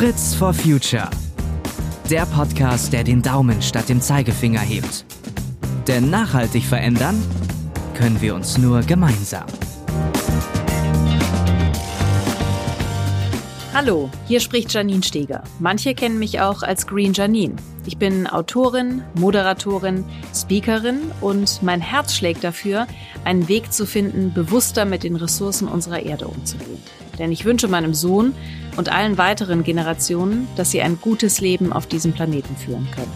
Fritz for Future. Der Podcast, der den Daumen statt dem Zeigefinger hebt. Denn nachhaltig verändern können wir uns nur gemeinsam. Hallo, hier spricht Janine Steger. Manche kennen mich auch als Green Janine. Ich bin Autorin, Moderatorin, Speakerin und mein Herz schlägt dafür, einen Weg zu finden, bewusster mit den Ressourcen unserer Erde umzugehen. Denn ich wünsche meinem Sohn und allen weiteren Generationen, dass sie ein gutes Leben auf diesem Planeten führen können.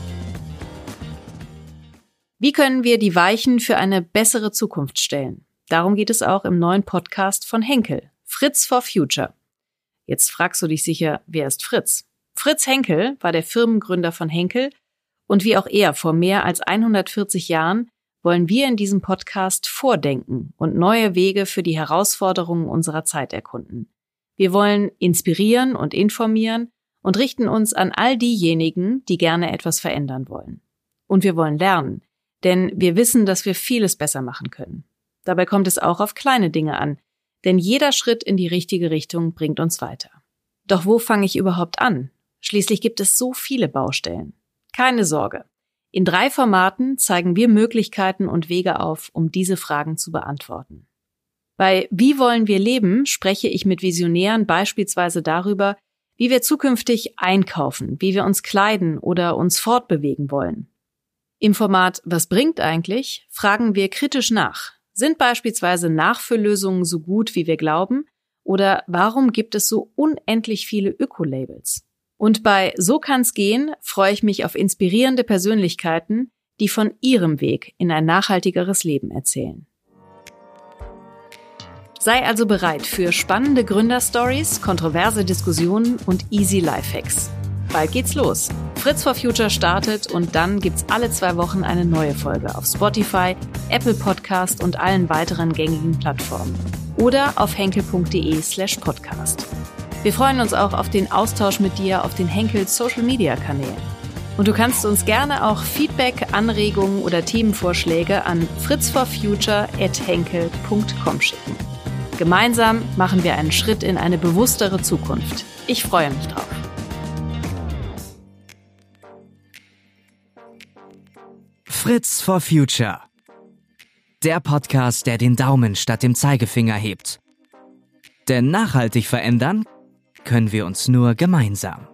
Wie können wir die Weichen für eine bessere Zukunft stellen? Darum geht es auch im neuen Podcast von Henkel, Fritz for Future. Jetzt fragst du dich sicher, wer ist Fritz? Fritz Henkel war der Firmengründer von Henkel und wie auch er vor mehr als 140 Jahren wollen wir in diesem Podcast vordenken und neue Wege für die Herausforderungen unserer Zeit erkunden. Wir wollen inspirieren und informieren und richten uns an all diejenigen, die gerne etwas verändern wollen. Und wir wollen lernen, denn wir wissen, dass wir vieles besser machen können. Dabei kommt es auch auf kleine Dinge an, denn jeder Schritt in die richtige Richtung bringt uns weiter. Doch wo fange ich überhaupt an? Schließlich gibt es so viele Baustellen. Keine Sorge. In drei Formaten zeigen wir Möglichkeiten und Wege auf, um diese Fragen zu beantworten. Bei Wie wollen wir leben spreche ich mit Visionären beispielsweise darüber, wie wir zukünftig einkaufen, wie wir uns kleiden oder uns fortbewegen wollen. Im Format Was bringt eigentlich fragen wir kritisch nach. Sind beispielsweise Nachfülllösungen so gut, wie wir glauben? Oder warum gibt es so unendlich viele Ökolabels? Und bei So kann's gehen freue ich mich auf inspirierende Persönlichkeiten, die von ihrem Weg in ein nachhaltigeres Leben erzählen. Sei also bereit für spannende Gründerstories, kontroverse Diskussionen und easy Lifehacks. Bald geht's los. Fritz for Future startet und dann gibt's alle zwei Wochen eine neue Folge auf Spotify, Apple Podcast und allen weiteren gängigen Plattformen oder auf henkel.de slash podcast. Wir freuen uns auch auf den Austausch mit dir auf den Henkel Social Media Kanälen. Und du kannst uns gerne auch Feedback, Anregungen oder Themenvorschläge an fritzforfuture.henkel.com schicken. Gemeinsam machen wir einen Schritt in eine bewusstere Zukunft. Ich freue mich drauf. Fritz for Future. Der Podcast, der den Daumen statt dem Zeigefinger hebt. Denn nachhaltig verändern können wir uns nur gemeinsam.